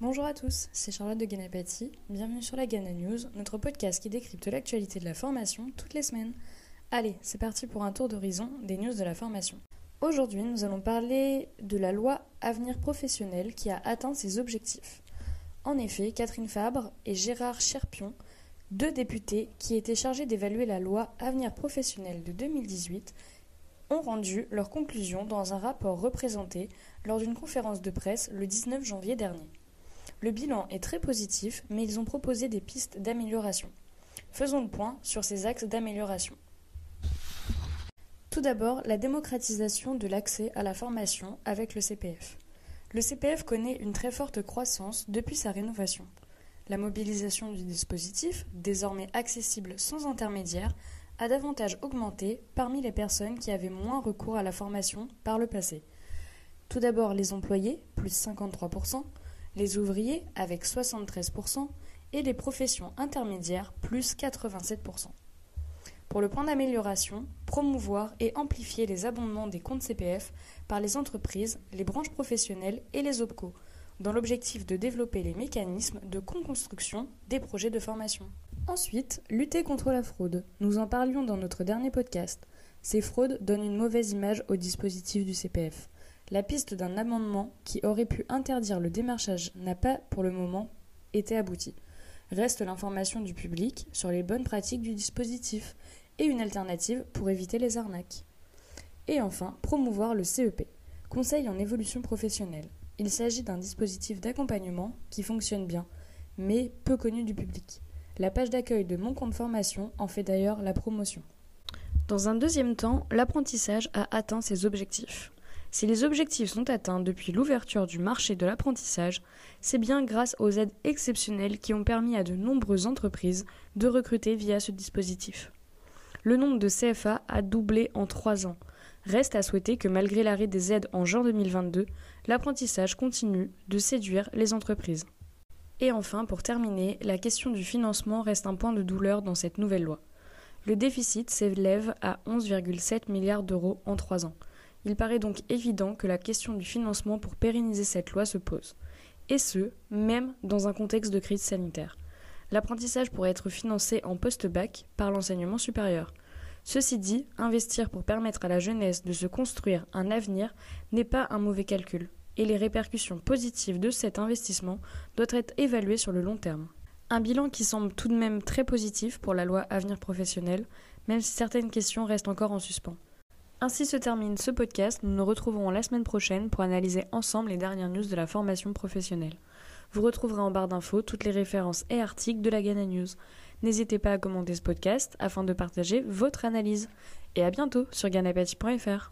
Bonjour à tous, c'est Charlotte de Ganapati. Bienvenue sur la Gana News, notre podcast qui décrypte l'actualité de la formation toutes les semaines. Allez, c'est parti pour un tour d'horizon des news de la formation. Aujourd'hui, nous allons parler de la loi Avenir professionnel qui a atteint ses objectifs. En effet, Catherine Fabre et Gérard Cherpion, deux députés qui étaient chargés d'évaluer la loi Avenir professionnel de 2018, ont rendu leurs conclusions dans un rapport représenté lors d'une conférence de presse le 19 janvier dernier. Le bilan est très positif, mais ils ont proposé des pistes d'amélioration. Faisons le point sur ces axes d'amélioration. Tout d'abord, la démocratisation de l'accès à la formation avec le CPF. Le CPF connaît une très forte croissance depuis sa rénovation. La mobilisation du dispositif, désormais accessible sans intermédiaire, a davantage augmenté parmi les personnes qui avaient moins recours à la formation par le passé. Tout d'abord les employés, plus 53%, les ouvriers, avec 73%, et les professions intermédiaires, plus 87%. Pour le point d'amélioration, promouvoir et amplifier les abondements des comptes CPF par les entreprises, les branches professionnelles et les OPCO, dans l'objectif de développer les mécanismes de co-construction des projets de formation. Ensuite, lutter contre la fraude. Nous en parlions dans notre dernier podcast. Ces fraudes donnent une mauvaise image au dispositif du CPF. La piste d'un amendement qui aurait pu interdire le démarchage n'a pas, pour le moment, été aboutie. Reste l'information du public sur les bonnes pratiques du dispositif et une alternative pour éviter les arnaques. Et enfin, promouvoir le CEP, Conseil en évolution professionnelle. Il s'agit d'un dispositif d'accompagnement qui fonctionne bien, mais peu connu du public. La page d'accueil de Mon compte formation en fait d'ailleurs la promotion. Dans un deuxième temps, l'apprentissage a atteint ses objectifs. Si les objectifs sont atteints depuis l'ouverture du marché de l'apprentissage, c'est bien grâce aux aides exceptionnelles qui ont permis à de nombreuses entreprises de recruter via ce dispositif. Le nombre de CFA a doublé en trois ans. Reste à souhaiter que malgré l'arrêt des aides en juin 2022, l'apprentissage continue de séduire les entreprises. Et enfin, pour terminer, la question du financement reste un point de douleur dans cette nouvelle loi. Le déficit s'élève à 11,7 milliards d'euros en trois ans. Il paraît donc évident que la question du financement pour pérenniser cette loi se pose. Et ce, même dans un contexte de crise sanitaire. L'apprentissage pourrait être financé en post-bac par l'enseignement supérieur. Ceci dit, investir pour permettre à la jeunesse de se construire un avenir n'est pas un mauvais calcul et les répercussions positives de cet investissement doivent être évaluées sur le long terme. Un bilan qui semble tout de même très positif pour la loi Avenir professionnel, même si certaines questions restent encore en suspens. Ainsi se termine ce podcast, nous nous retrouverons la semaine prochaine pour analyser ensemble les dernières news de la formation professionnelle. Vous retrouverez en barre d'infos toutes les références et articles de la Ghana News. N'hésitez pas à commenter ce podcast afin de partager votre analyse. Et à bientôt sur ganapati.fr.